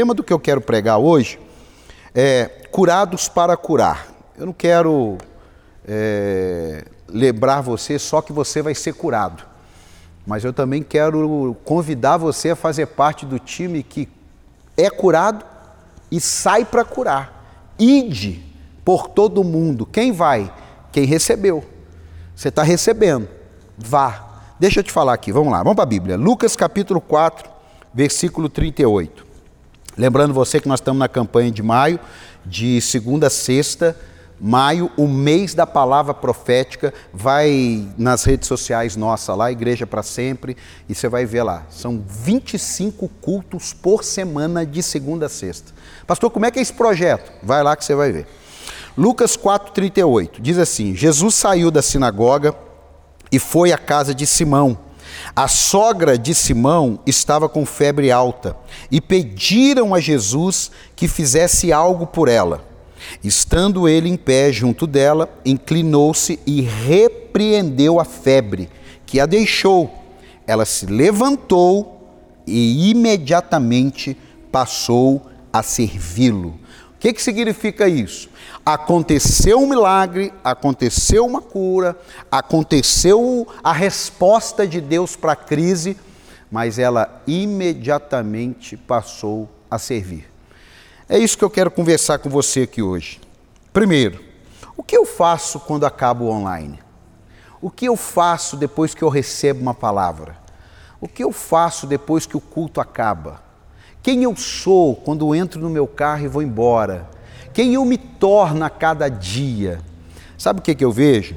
tema do que eu quero pregar hoje é curados para curar. Eu não quero é, lembrar você só que você vai ser curado, mas eu também quero convidar você a fazer parte do time que é curado e sai para curar. Ide por todo mundo. Quem vai? Quem recebeu. Você está recebendo. Vá. Deixa eu te falar aqui, vamos lá, vamos para a Bíblia. Lucas capítulo 4, versículo 38. Lembrando você que nós estamos na campanha de maio, de segunda a sexta, maio, o mês da palavra profética, vai nas redes sociais nossa lá, Igreja para Sempre, e você vai ver lá. São 25 cultos por semana de segunda a sexta. Pastor, como é que é esse projeto? Vai lá que você vai ver. Lucas 4,38 diz assim: Jesus saiu da sinagoga e foi à casa de Simão. A sogra de Simão estava com febre alta e pediram a Jesus que fizesse algo por ela. Estando ele em pé junto dela, inclinou-se e repreendeu a febre, que a deixou. Ela se levantou e imediatamente passou a servi-lo. O que, que significa isso? Aconteceu um milagre, aconteceu uma cura, aconteceu a resposta de Deus para a crise, mas ela imediatamente passou a servir. É isso que eu quero conversar com você aqui hoje. Primeiro, o que eu faço quando acabo online? O que eu faço depois que eu recebo uma palavra? O que eu faço depois que o culto acaba? Quem eu sou quando entro no meu carro e vou embora? Quem eu me torno a cada dia? Sabe o que, que eu vejo?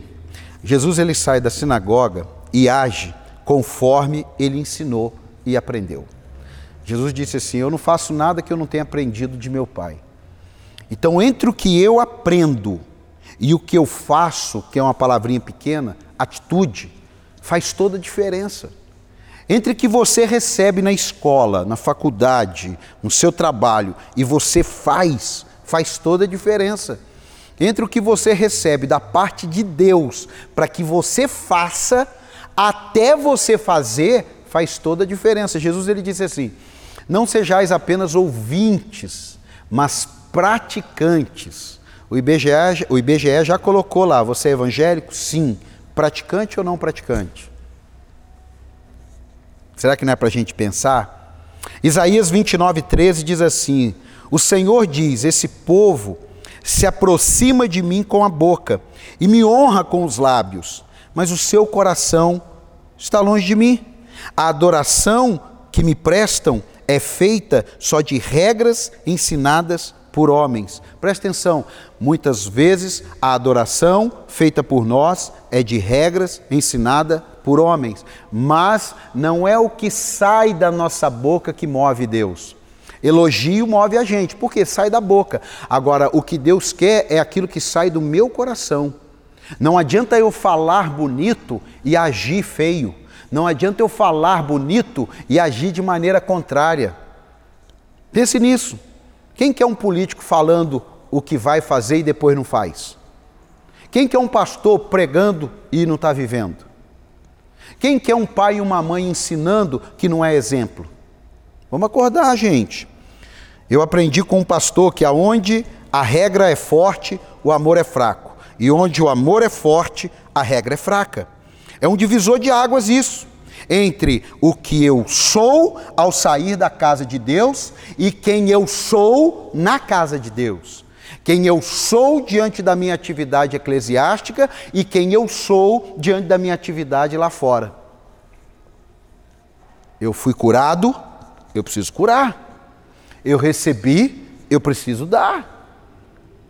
Jesus ele sai da sinagoga e age conforme ele ensinou e aprendeu. Jesus disse assim: Eu não faço nada que eu não tenha aprendido de meu Pai. Então, entre o que eu aprendo e o que eu faço, que é uma palavrinha pequena, atitude, faz toda a diferença. Entre que você recebe na escola, na faculdade, no seu trabalho e você faz, faz toda a diferença. Entre o que você recebe da parte de Deus para que você faça, até você fazer, faz toda a diferença. Jesus ele disse assim: Não sejais apenas ouvintes, mas praticantes. O IBGE, o IBGE já colocou lá: você é evangélico? Sim. Praticante ou não praticante? Será que não é para a gente pensar? Isaías 29, 13 diz assim: O Senhor diz: Esse povo se aproxima de mim com a boca e me honra com os lábios, mas o seu coração está longe de mim. A adoração que me prestam é feita só de regras ensinadas por homens. Presta atenção, muitas vezes a adoração feita por nós é de regras ensinada por homens, mas não é o que sai da nossa boca que move Deus. Elogio move a gente, porque sai da boca. Agora, o que Deus quer é aquilo que sai do meu coração. Não adianta eu falar bonito e agir feio. Não adianta eu falar bonito e agir de maneira contrária. Pense nisso. Quem que é um político falando o que vai fazer e depois não faz? Quem que é um pastor pregando e não está vivendo? Quem que é um pai e uma mãe ensinando que não é exemplo? Vamos acordar, gente. Eu aprendi com um pastor que aonde a regra é forte, o amor é fraco. E onde o amor é forte, a regra é fraca. É um divisor de águas isso entre o que eu sou ao sair da casa de Deus e quem eu sou na casa de Deus. Quem eu sou diante da minha atividade eclesiástica e quem eu sou diante da minha atividade lá fora. Eu fui curado, eu preciso curar. Eu recebi, eu preciso dar.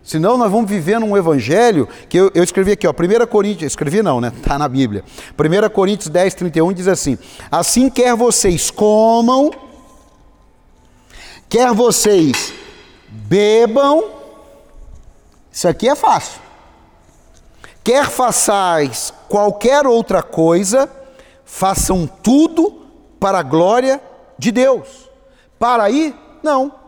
Senão nós vamos viver num evangelho que eu, eu escrevi aqui, ó, 1 Coríntios, escrevi não, né? Está na Bíblia. 1 Coríntios 10, 31 diz assim: Assim quer vocês comam, quer vocês bebam, isso aqui é fácil. Quer façais qualquer outra coisa, façam tudo para a glória de Deus. Para aí? Não.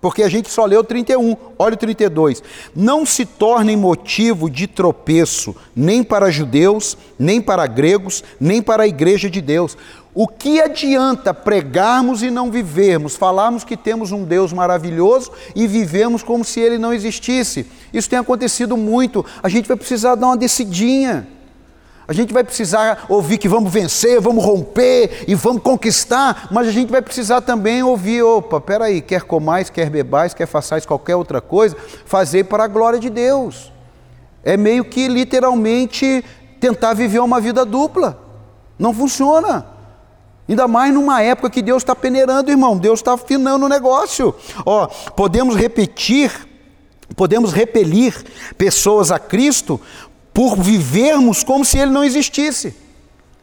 Porque a gente só leu 31, olha o 32. Não se tornem motivo de tropeço, nem para judeus, nem para gregos, nem para a igreja de Deus. O que adianta pregarmos e não vivermos, falarmos que temos um Deus maravilhoso e vivemos como se ele não existisse? Isso tem acontecido muito. A gente vai precisar dar uma decidinha. A gente vai precisar ouvir que vamos vencer, vamos romper e vamos conquistar, mas a gente vai precisar também ouvir: opa, peraí, quer comais, quer bebais, quer façais qualquer outra coisa, fazer para a glória de Deus. É meio que literalmente tentar viver uma vida dupla. Não funciona. Ainda mais numa época que Deus está peneirando, irmão. Deus está afinando o negócio. Ó, podemos repetir, podemos repelir pessoas a Cristo por vivermos como se ele não existisse.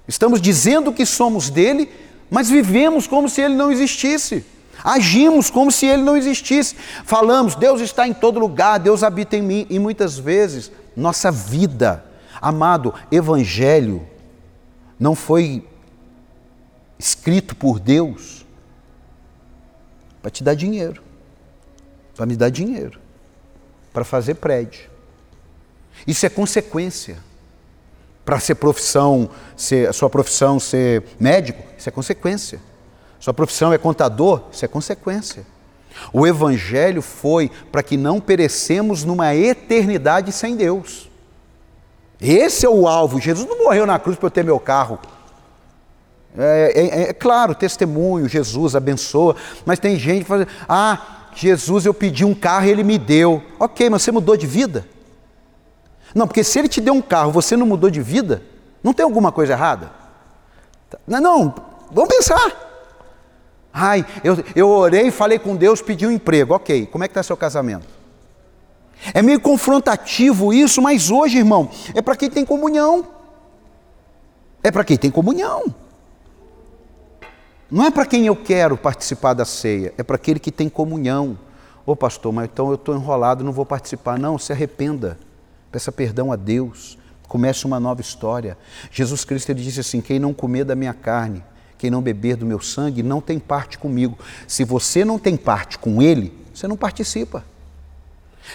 Estamos dizendo que somos dele, mas vivemos como se ele não existisse. Agimos como se ele não existisse. Falamos, Deus está em todo lugar, Deus habita em mim, e muitas vezes nossa vida, amado, evangelho não foi escrito por Deus para te dar dinheiro, para me dar dinheiro, para fazer prédio isso é consequência. Para ser profissão, ser, sua profissão ser médico, isso é consequência. Sua profissão é contador, isso é consequência. O Evangelho foi para que não perecemos numa eternidade sem Deus. Esse é o alvo. Jesus não morreu na cruz para eu ter meu carro. É, é, é, claro, testemunho, Jesus abençoa, mas tem gente que fala: ah, Jesus, eu pedi um carro e ele me deu. Ok, mas você mudou de vida? Não, porque se ele te deu um carro, você não mudou de vida, não tem alguma coisa errada? Não, não vamos pensar. Ai, eu, eu orei, falei com Deus, pedi um emprego. Ok, como é que está seu casamento? É meio confrontativo isso, mas hoje, irmão, é para quem tem comunhão. É para quem tem comunhão. Não é para quem eu quero participar da ceia, é para aquele que tem comunhão. Ô pastor, mas então eu estou enrolado, não vou participar. Não, se arrependa peça perdão a Deus, comece uma nova história. Jesus Cristo ele disse assim: quem não comer da minha carne, quem não beber do meu sangue, não tem parte comigo. Se você não tem parte com Ele, você não participa.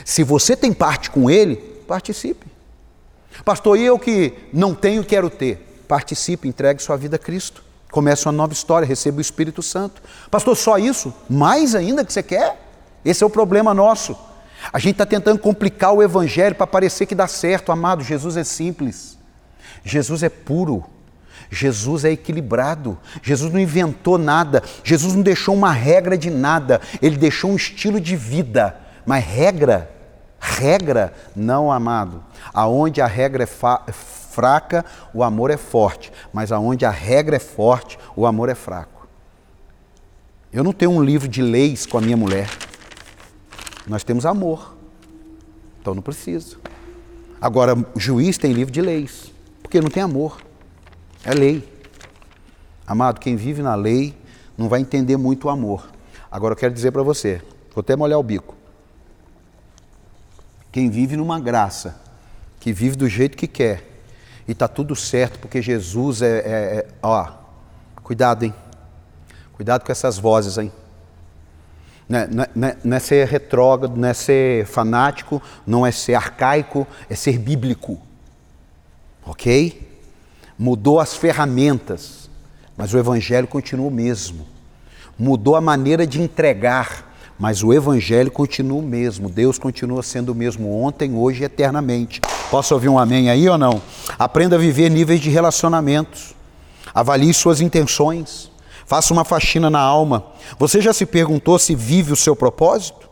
Se você tem parte com Ele, participe. Pastor, e eu que não tenho, quero ter. Participe, entregue sua vida a Cristo. Comece uma nova história, receba o Espírito Santo. Pastor, só isso? Mais ainda que você quer? Esse é o problema nosso. A gente está tentando complicar o Evangelho para parecer que dá certo, amado. Jesus é simples, Jesus é puro, Jesus é equilibrado, Jesus não inventou nada, Jesus não deixou uma regra de nada, ele deixou um estilo de vida, mas regra, regra, não, amado. Aonde a regra é fraca, o amor é forte, mas aonde a regra é forte, o amor é fraco. Eu não tenho um livro de leis com a minha mulher. Nós temos amor. Então não preciso. Agora, juiz tem livro de leis, porque não tem amor. É lei. Amado, quem vive na lei não vai entender muito o amor. Agora eu quero dizer para você, vou até molhar o bico. Quem vive numa graça, que vive do jeito que quer, e está tudo certo, porque Jesus é, é, é. Ó, cuidado, hein? Cuidado com essas vozes, hein? Não é, não, é, não é, ser retrógrado, não é ser fanático, não é ser arcaico, é ser bíblico. Ok? Mudou as ferramentas, mas o Evangelho continua o mesmo. Mudou a maneira de entregar, mas o Evangelho continua o mesmo. Deus continua sendo o mesmo ontem, hoje e eternamente. Posso ouvir um amém aí ou não? Aprenda a viver níveis de relacionamentos. Avalie suas intenções. Faça uma faxina na alma. Você já se perguntou se vive o seu propósito?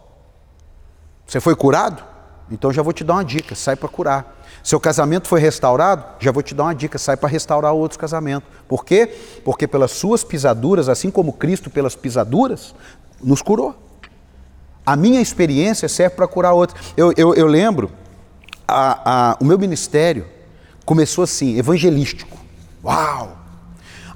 Você foi curado? Então já vou te dar uma dica, sai para curar. Seu casamento foi restaurado? Já vou te dar uma dica, sai para restaurar outros casamentos. Por quê? Porque pelas suas pisaduras, assim como Cristo pelas pisaduras, nos curou. A minha experiência serve para curar outros. Eu, eu, eu lembro, a, a, o meu ministério começou assim, evangelístico. Uau!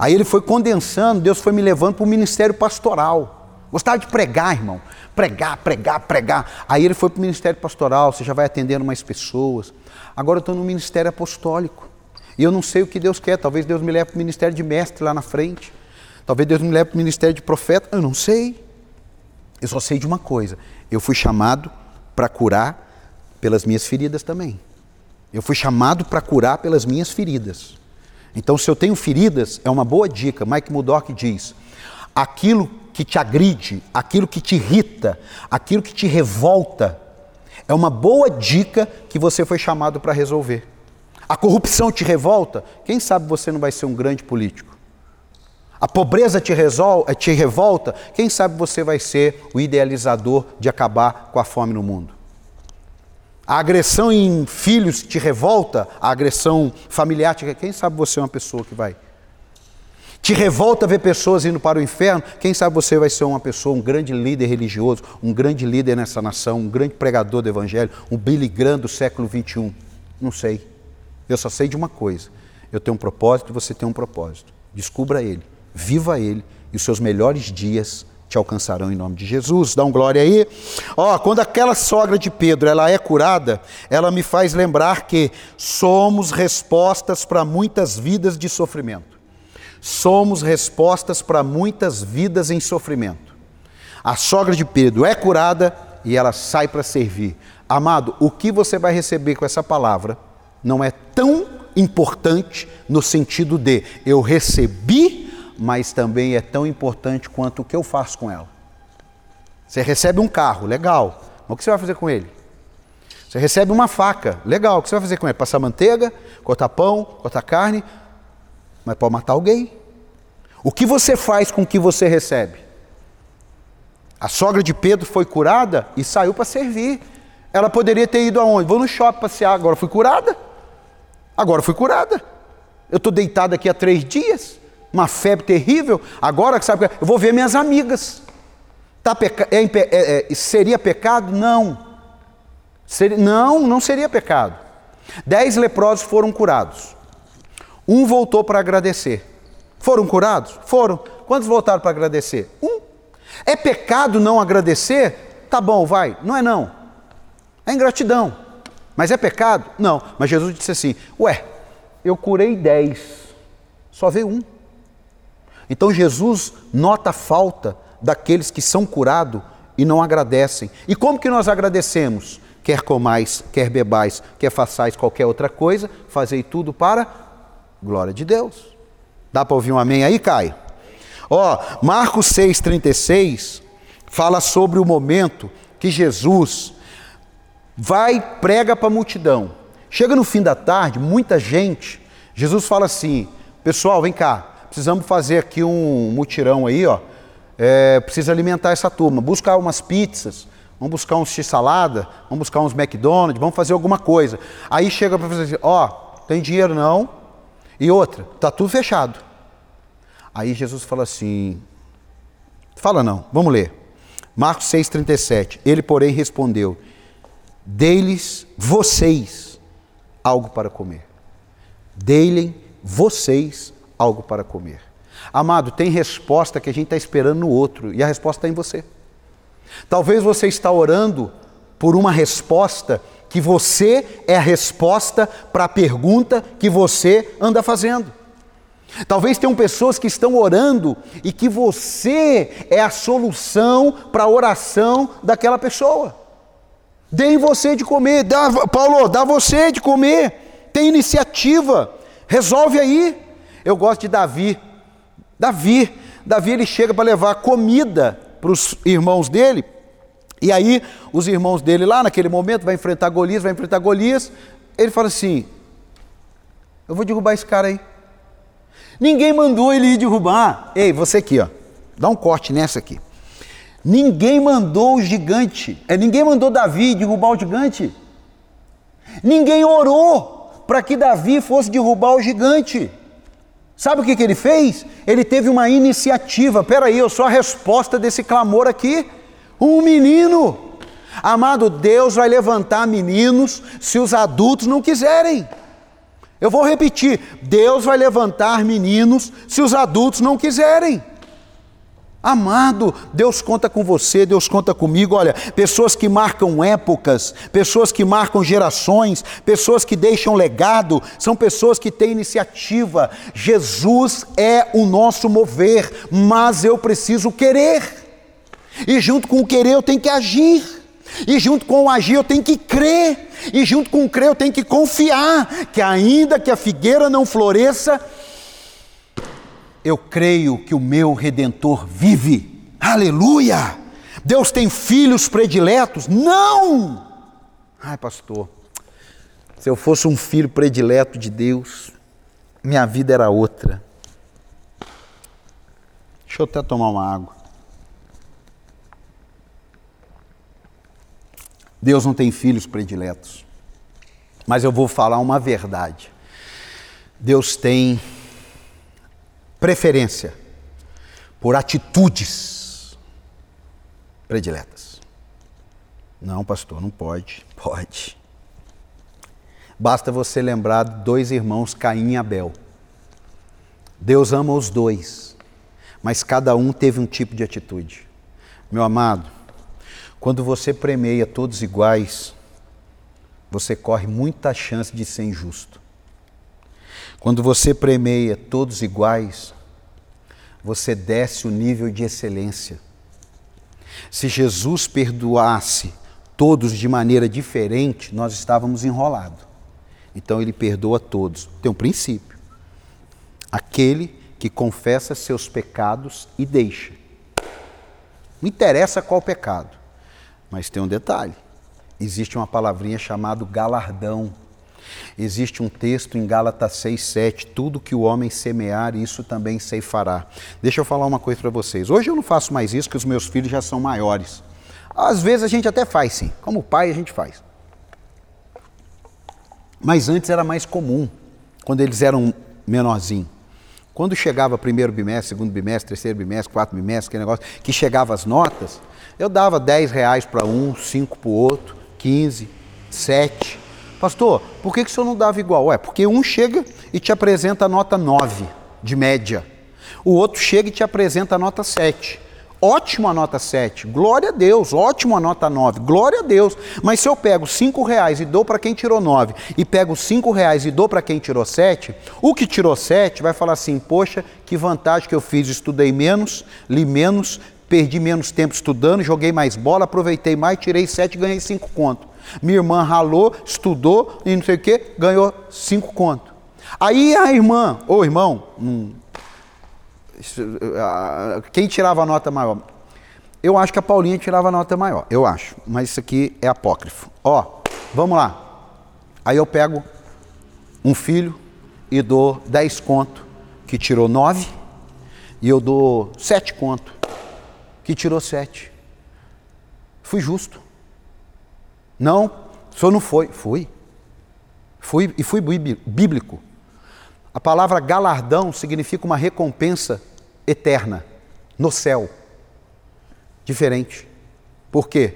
Aí ele foi condensando, Deus foi me levando para o ministério pastoral. Gostava de pregar, irmão. Pregar, pregar, pregar. Aí ele foi para o ministério pastoral, você já vai atendendo mais pessoas. Agora eu estou no ministério apostólico. E eu não sei o que Deus quer. Talvez Deus me leve para o ministério de mestre lá na frente. Talvez Deus me leve para o ministério de profeta. Eu não sei. Eu só sei de uma coisa. Eu fui chamado para curar pelas minhas feridas também. Eu fui chamado para curar pelas minhas feridas. Então, se eu tenho feridas, é uma boa dica. Mike Murdock diz: aquilo que te agride, aquilo que te irrita, aquilo que te revolta, é uma boa dica que você foi chamado para resolver. A corrupção te revolta? Quem sabe você não vai ser um grande político? A pobreza te, te revolta? Quem sabe você vai ser o idealizador de acabar com a fome no mundo? A agressão em filhos te revolta? A agressão familiar te Quem sabe você é uma pessoa que vai? Te revolta ver pessoas indo para o inferno? Quem sabe você vai ser uma pessoa, um grande líder religioso, um grande líder nessa nação, um grande pregador do evangelho, um Billy Graham do século 21? Não sei. Eu só sei de uma coisa: eu tenho um propósito e você tem um propósito. Descubra ele, viva ele e os seus melhores dias te alcançarão em nome de Jesus. Dá um glória aí. Ó, quando aquela sogra de Pedro, ela é curada, ela me faz lembrar que somos respostas para muitas vidas de sofrimento. Somos respostas para muitas vidas em sofrimento. A sogra de Pedro é curada e ela sai para servir. Amado, o que você vai receber com essa palavra? não é tão importante no sentido de eu recebi, mas também é tão importante quanto o que eu faço com ela. Você recebe um carro, legal. Mas o que você vai fazer com ele? Você recebe uma faca, legal. O que você vai fazer com ele? Passar manteiga, cortar pão, cortar carne, mas pode matar alguém. O que você faz com o que você recebe? A sogra de Pedro foi curada e saiu para servir. Ela poderia ter ido aonde? Vou no shopping passear, agora fui curada. Agora fui curada. Eu estou deitado aqui há três dias, uma febre terrível. Agora, sabe, eu vou ver minhas amigas. Tá peca... é, é, é, seria pecado? Não. Seria... Não, não seria pecado. Dez leprosos foram curados. Um voltou para agradecer. Foram curados? Foram. Quantos voltaram para agradecer? Um. É pecado não agradecer? Tá bom, vai. Não é não. É ingratidão. Mas é pecado? Não. Mas Jesus disse assim: Ué, eu curei dez, só veio um. Então Jesus nota a falta daqueles que são curados e não agradecem. E como que nós agradecemos? Quer comais, quer bebais, quer façais qualquer outra coisa, fazei tudo para glória de Deus. Dá para ouvir um amém aí, Caio? Ó, Marcos 6,36 fala sobre o momento que Jesus vai, prega para a multidão. Chega no fim da tarde, muita gente. Jesus fala assim: pessoal, vem cá, precisamos fazer aqui um mutirão aí, ó. É, precisa alimentar essa turma. Buscar umas pizzas, vamos buscar uns x-salada, vamos buscar uns McDonald's, vamos fazer alguma coisa. Aí chega para fazer assim: ó, tem dinheiro não? E outra, tá tudo fechado. Aí Jesus fala assim: fala não, vamos ler. Marcos 6,37. Ele, porém, respondeu: Dei-lhes vocês algo para comer. Dei-lhe vocês algo para comer. Amado, tem resposta que a gente está esperando no outro e a resposta está em você. Talvez você está orando por uma resposta que você é a resposta para a pergunta que você anda fazendo. Talvez tenham pessoas que estão orando e que você é a solução para a oração daquela pessoa. Deem você de comer. Dá, Paulo, dá você de comer. Tem iniciativa. Resolve aí. Eu gosto de Davi. Davi. Davi ele chega para levar comida para os irmãos dele. E aí, os irmãos dele lá naquele momento vai enfrentar Golias, vai enfrentar Golias. Ele fala assim: Eu vou derrubar esse cara aí. Ninguém mandou ele ir derrubar. Ei, você aqui, ó. Dá um corte nessa aqui. Ninguém mandou o gigante, é, ninguém mandou Davi derrubar o gigante. Ninguém orou para que Davi fosse derrubar o gigante. Sabe o que, que ele fez? Ele teve uma iniciativa. Peraí, eu sou a resposta desse clamor aqui. Um menino. Amado, Deus vai levantar meninos se os adultos não quiserem. Eu vou repetir: Deus vai levantar meninos se os adultos não quiserem. Amado, Deus conta com você, Deus conta comigo. Olha, pessoas que marcam épocas, pessoas que marcam gerações, pessoas que deixam legado, são pessoas que têm iniciativa. Jesus é o nosso mover, mas eu preciso querer. E junto com o querer eu tenho que agir. E junto com o agir eu tenho que crer. E junto com o crer eu tenho que confiar que ainda que a figueira não floresça, eu creio que o meu redentor vive. Aleluia! Deus tem filhos prediletos? Não! Ai, pastor, se eu fosse um filho predileto de Deus, minha vida era outra. Deixa eu até tomar uma água. Deus não tem filhos prediletos. Mas eu vou falar uma verdade. Deus tem preferência por atitudes prediletas. Não, pastor, não pode. Pode. Basta você lembrar dois irmãos, Caim e Abel. Deus ama os dois, mas cada um teve um tipo de atitude. Meu amado, quando você premeia todos iguais, você corre muita chance de ser injusto. Quando você premeia todos iguais, você desce o nível de excelência. Se Jesus perdoasse todos de maneira diferente, nós estávamos enrolados. Então ele perdoa todos. Tem um princípio. Aquele que confessa seus pecados e deixa. Não interessa qual pecado. Mas tem um detalhe: existe uma palavrinha chamada galardão. Existe um texto em Gálatas 6,7: tudo que o homem semear, isso também ceifará. Deixa eu falar uma coisa para vocês. Hoje eu não faço mais isso, que os meus filhos já são maiores. Às vezes a gente até faz sim, como pai a gente faz. Mas antes era mais comum, quando eles eram menorzinhos. Quando chegava primeiro bimestre, segundo bimestre, terceiro bimestre, quarto bimestre, aquele negócio, que chegava as notas, eu dava 10 reais para um, 5 para o outro, 15, 7. Pastor, por que, que o senhor não dava igual? Ué, porque um chega e te apresenta a nota 9 de média. O outro chega e te apresenta a nota 7. Ótimo a nota 7, glória a Deus, ótimo a nota 9, glória a Deus. Mas se eu pego 5 reais e dou para quem tirou 9 e pego 5 reais e dou para quem tirou 7, o que tirou 7 vai falar assim, poxa, que vantagem que eu fiz, estudei menos, li menos, perdi menos tempo estudando, joguei mais bola, aproveitei mais, tirei 7 e ganhei 5 conto. Minha irmã ralou, estudou e não sei o que, ganhou 5 conto. Aí a irmã, ou irmão, hum, quem tirava a nota maior? Eu acho que a Paulinha tirava a nota maior, eu acho, mas isso aqui é apócrifo. Ó, vamos lá. Aí eu pego um filho e dou 10 conto, que tirou 9, e eu dou 7 conto, que tirou 7. Fui justo. Não, o senhor não foi. Fui. Fui e fui bíblico. A palavra galardão significa uma recompensa eterna, no céu. Diferente. Por quê?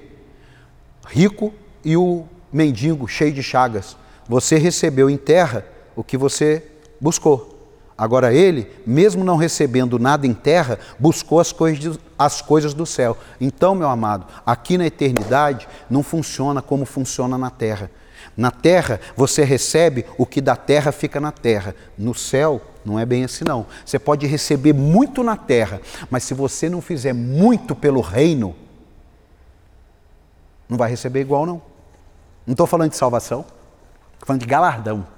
Rico e o mendigo cheio de chagas. Você recebeu em terra o que você buscou. Agora ele, mesmo não recebendo nada em terra, buscou as coisas, as coisas do céu. Então, meu amado, aqui na eternidade não funciona como funciona na terra. Na terra, você recebe o que da terra fica na terra. No céu, não é bem assim não. Você pode receber muito na terra, mas se você não fizer muito pelo reino, não vai receber igual não. Não estou falando de salvação, estou falando de galardão.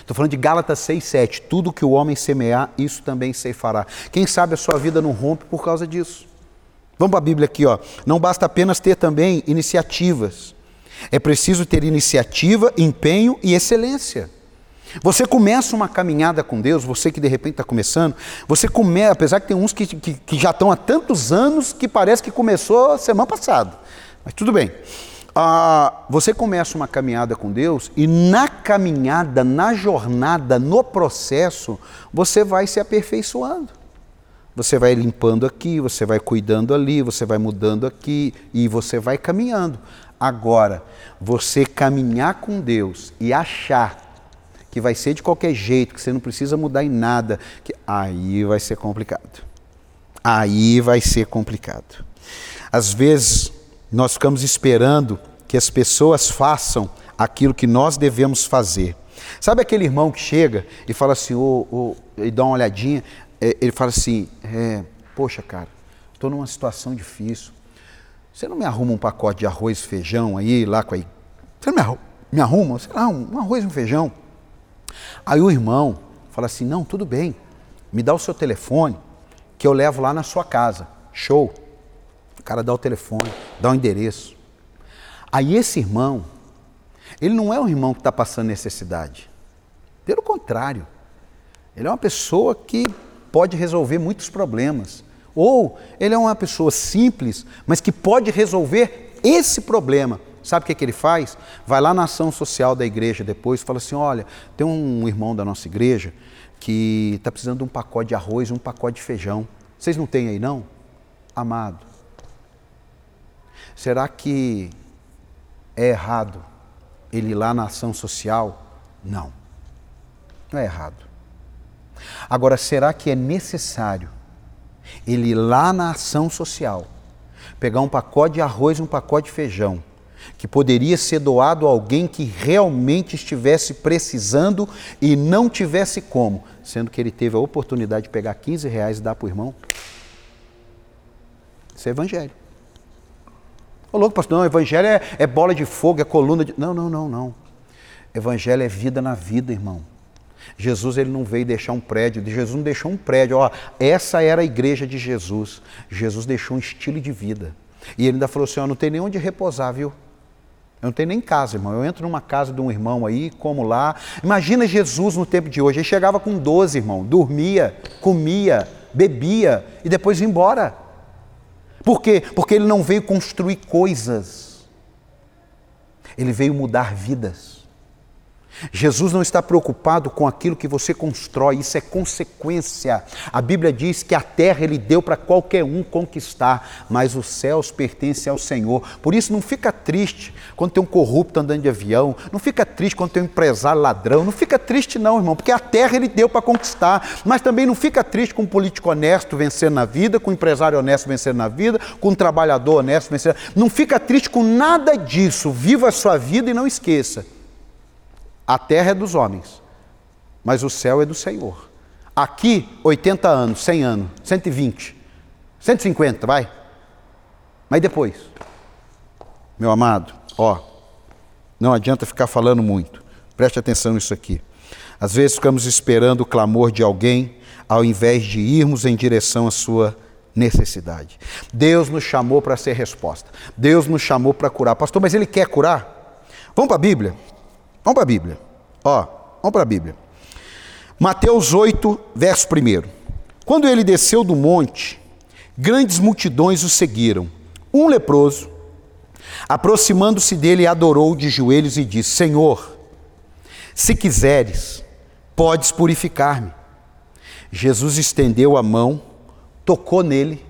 Estou falando de Gálatas 6,7. Tudo que o homem semear, isso também se fará. Quem sabe a sua vida não rompe por causa disso. Vamos para a Bíblia aqui, ó. Não basta apenas ter também iniciativas. É preciso ter iniciativa, empenho e excelência. Você começa uma caminhada com Deus, você que de repente está começando, você começa, apesar que tem uns que, que, que, já estão há tantos anos que parece que começou semana passada. Mas tudo bem. Ah, você começa uma caminhada com Deus e na caminhada, na jornada, no processo, você vai se aperfeiçoando. Você vai limpando aqui, você vai cuidando ali, você vai mudando aqui e você vai caminhando. Agora, você caminhar com Deus e achar que vai ser de qualquer jeito, que você não precisa mudar em nada, que aí vai ser complicado. Aí vai ser complicado. Às vezes nós ficamos esperando que as pessoas façam aquilo que nós devemos fazer. Sabe aquele irmão que chega e fala assim, oh, oh, e dá uma olhadinha, é, ele fala assim, é, poxa cara, estou numa situação difícil, Você não me arruma um pacote de arroz e feijão aí, lá com a. Você não me arruma, me arruma sei lá, um arroz e um feijão. Aí o irmão fala assim: não, tudo bem, me dá o seu telefone, que eu levo lá na sua casa. Show. Cara dá o telefone, dá o endereço. Aí esse irmão, ele não é um irmão que está passando necessidade. Pelo contrário, ele é uma pessoa que pode resolver muitos problemas. Ou ele é uma pessoa simples, mas que pode resolver esse problema. Sabe o que, é que ele faz? Vai lá na ação social da igreja depois e fala assim: olha, tem um irmão da nossa igreja que está precisando de um pacote de arroz, um pacote de feijão. Vocês não têm aí não? Amado. Será que é errado ele ir lá na ação social? Não. Não é errado. Agora, será que é necessário ele ir lá na ação social, pegar um pacote de arroz e um pacote de feijão, que poderia ser doado a alguém que realmente estivesse precisando e não tivesse como, sendo que ele teve a oportunidade de pegar 15 reais e dar para o irmão? Isso é evangelho. Ô louco, pastor, não, evangelho é, é bola de fogo, é coluna de. Não, não, não, não. Evangelho é vida na vida, irmão. Jesus ele não veio deixar um prédio, Jesus não deixou um prédio. Ó, essa era a igreja de Jesus. Jesus deixou um estilo de vida. E ele ainda falou assim: ó, não tem nem onde repousar, viu? Eu não tenho nem casa, irmão. Eu entro numa casa de um irmão aí, como lá. Imagina Jesus no tempo de hoje. Ele chegava com 12, irmão. Dormia, comia, bebia e depois ia embora. Por quê? Porque ele não veio construir coisas. Ele veio mudar vidas. Jesus não está preocupado com aquilo que você constrói, isso é consequência. A Bíblia diz que a terra ele deu para qualquer um conquistar, mas os céus pertencem ao Senhor. Por isso não fica triste quando tem um corrupto andando de avião, não fica triste quando tem um empresário ladrão, não fica triste não, irmão, porque a terra ele deu para conquistar, mas também não fica triste com um político honesto vencendo na vida, com um empresário honesto vencendo na vida, com um trabalhador honesto vencendo. Não fica triste com nada disso. Viva a sua vida e não esqueça a terra é dos homens, mas o céu é do Senhor. Aqui, 80 anos, 100 anos, 120, 150, vai. Mas depois, meu amado, ó, não adianta ficar falando muito. Preste atenção nisso aqui. Às vezes ficamos esperando o clamor de alguém ao invés de irmos em direção à sua necessidade. Deus nos chamou para ser resposta. Deus nos chamou para curar. Pastor, mas ele quer curar? Vamos para a Bíblia. Vamos para a Bíblia. Ó, vamos para a Bíblia. Mateus 8, verso 1. Quando ele desceu do monte, grandes multidões o seguiram. Um leproso, aproximando-se dele, adorou de joelhos e disse: Senhor, se quiseres, podes purificar-me. Jesus estendeu a mão, tocou nele.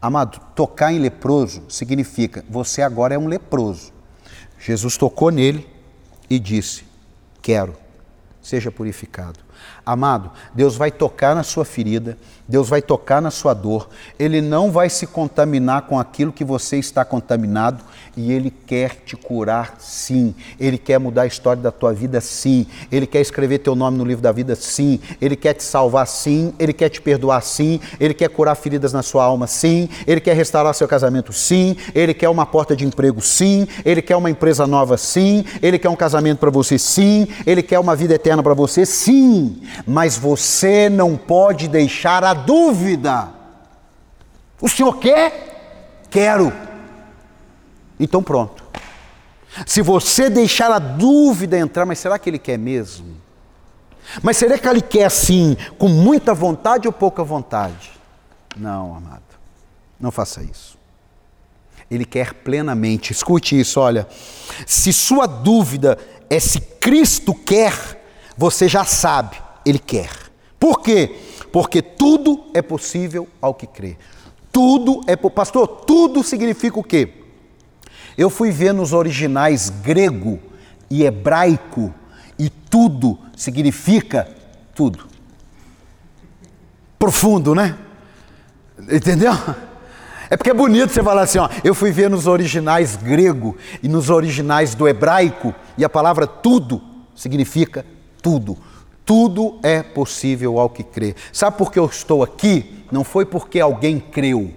Amado, tocar em leproso significa você agora é um leproso. Jesus tocou nele e disse: Quero, seja purificado. Amado, Deus vai tocar na sua ferida, Deus vai tocar na sua dor, Ele não vai se contaminar com aquilo que você está contaminado e Ele quer te curar sim, Ele quer mudar a história da tua vida sim, Ele quer escrever teu nome no livro da vida sim, Ele quer te salvar sim, Ele quer te perdoar sim, Ele quer curar feridas na sua alma sim, Ele quer restaurar seu casamento sim, Ele quer uma porta de emprego sim, Ele quer uma empresa nova sim, Ele quer um casamento para você sim, Ele quer uma vida eterna para você sim, mas você não pode deixar a dúvida. O senhor quer? Quero. Então pronto. Se você deixar a dúvida entrar, mas será que ele quer mesmo? Mas será que ele quer assim, com muita vontade ou pouca vontade? Não, amado. Não faça isso. Ele quer plenamente. Escute isso, olha. Se sua dúvida é se Cristo quer, você já sabe ele quer. Por quê? Porque tudo é possível ao que crê. Tudo é. Pastor, tudo significa o quê? Eu fui ver nos originais grego e hebraico e tudo significa tudo. Profundo, né? Entendeu? É porque é bonito você falar assim, ó, eu fui ver nos originais grego e nos originais do hebraico e a palavra tudo significa tudo. Tudo é possível ao que crê. Sabe por que eu estou aqui? Não foi porque alguém creu.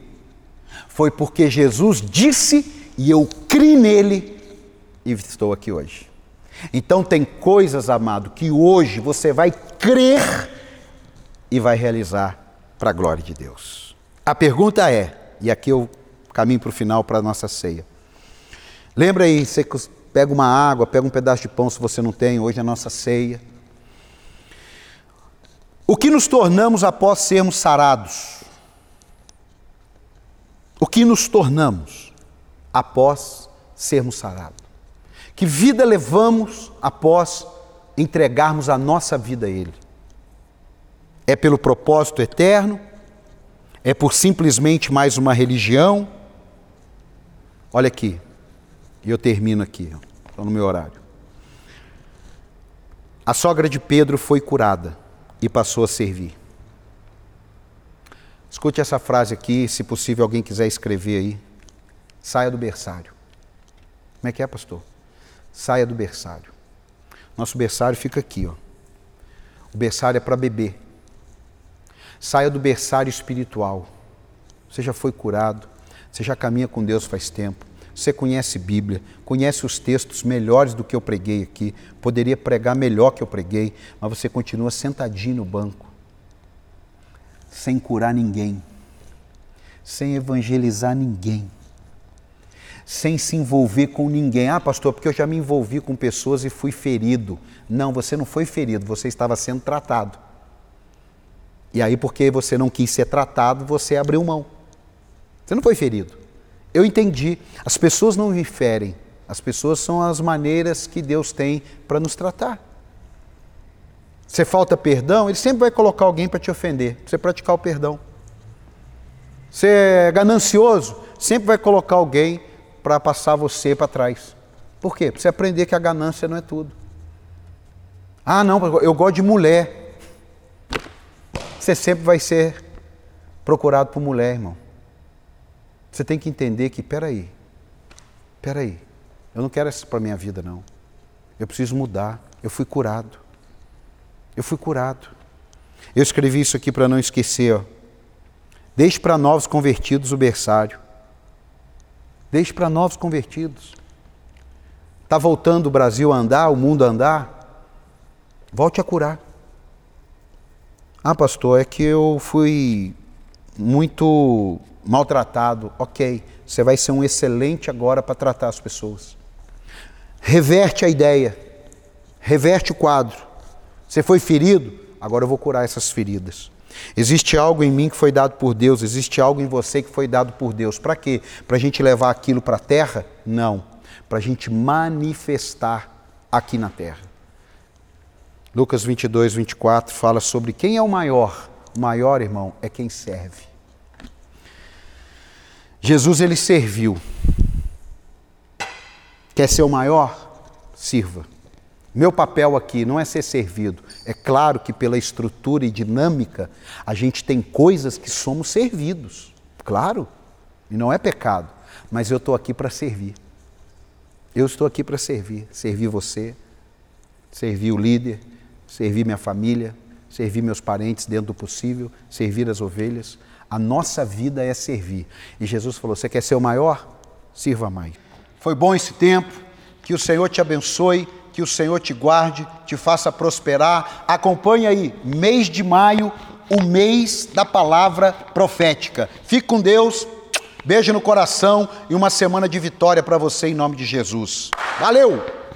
Foi porque Jesus disse e eu criei nele e estou aqui hoje. Então tem coisas, amado, que hoje você vai crer e vai realizar para a glória de Deus. A pergunta é, e aqui eu caminho para o final para a nossa ceia. Lembra aí, você pega uma água, pega um pedaço de pão se você não tem, hoje é a nossa ceia. O que nos tornamos após sermos sarados? O que nos tornamos após sermos sarados? Que vida levamos após entregarmos a nossa vida a Ele? É pelo propósito eterno? É por simplesmente mais uma religião? Olha aqui, e eu termino aqui, estou no meu horário. A sogra de Pedro foi curada e passou a servir. Escute essa frase aqui, se possível alguém quiser escrever aí. Saia do berçário. Como é que é, pastor? Saia do berçário. Nosso berçário fica aqui, ó. O berçário é para beber. Saia do berçário espiritual. Você já foi curado, você já caminha com Deus faz tempo. Você conhece Bíblia, conhece os textos melhores do que eu preguei aqui, poderia pregar melhor que eu preguei, mas você continua sentadinho no banco, sem curar ninguém, sem evangelizar ninguém, sem se envolver com ninguém. Ah, pastor, porque eu já me envolvi com pessoas e fui ferido. Não, você não foi ferido, você estava sendo tratado. E aí, porque você não quis ser tratado, você abriu mão. Você não foi ferido. Eu entendi. As pessoas não me ferem. As pessoas são as maneiras que Deus tem para nos tratar. Você falta perdão, Ele sempre vai colocar alguém para te ofender, você praticar o perdão. Você é ganancioso, sempre vai colocar alguém para passar você para trás. Por quê? Para você aprender que a ganância não é tudo. Ah, não, eu gosto de mulher. Você sempre vai ser procurado por mulher, irmão. Você tem que entender que, peraí, peraí, eu não quero isso para a minha vida, não. Eu preciso mudar. Eu fui curado. Eu fui curado. Eu escrevi isso aqui para não esquecer. Ó. Deixe para novos convertidos o berçário. Deixe para novos convertidos. Está voltando o Brasil a andar, o mundo a andar? Volte a curar. Ah, pastor, é que eu fui muito maltratado, ok, você vai ser um excelente agora para tratar as pessoas. Reverte a ideia, reverte o quadro. Você foi ferido, agora eu vou curar essas feridas. Existe algo em mim que foi dado por Deus, existe algo em você que foi dado por Deus. Para quê? Para a gente levar aquilo para a terra? Não. Para a gente manifestar aqui na terra. Lucas 22, 24 fala sobre quem é o maior. O maior, irmão, é quem serve. Jesus ele serviu. Quer ser o maior? Sirva. Meu papel aqui não é ser servido. É claro que pela estrutura e dinâmica a gente tem coisas que somos servidos. Claro. E não é pecado. Mas eu estou aqui para servir. Eu estou aqui para servir. Servir você, servir o líder, servir minha família, servir meus parentes dentro do possível, servir as ovelhas. A nossa vida é servir. E Jesus falou: Você quer ser o maior? Sirva mais. Foi bom esse tempo. Que o Senhor te abençoe, que o Senhor te guarde, te faça prosperar. Acompanhe aí, mês de maio, o mês da palavra profética. Fique com Deus. Beijo no coração e uma semana de vitória para você em nome de Jesus. Valeu!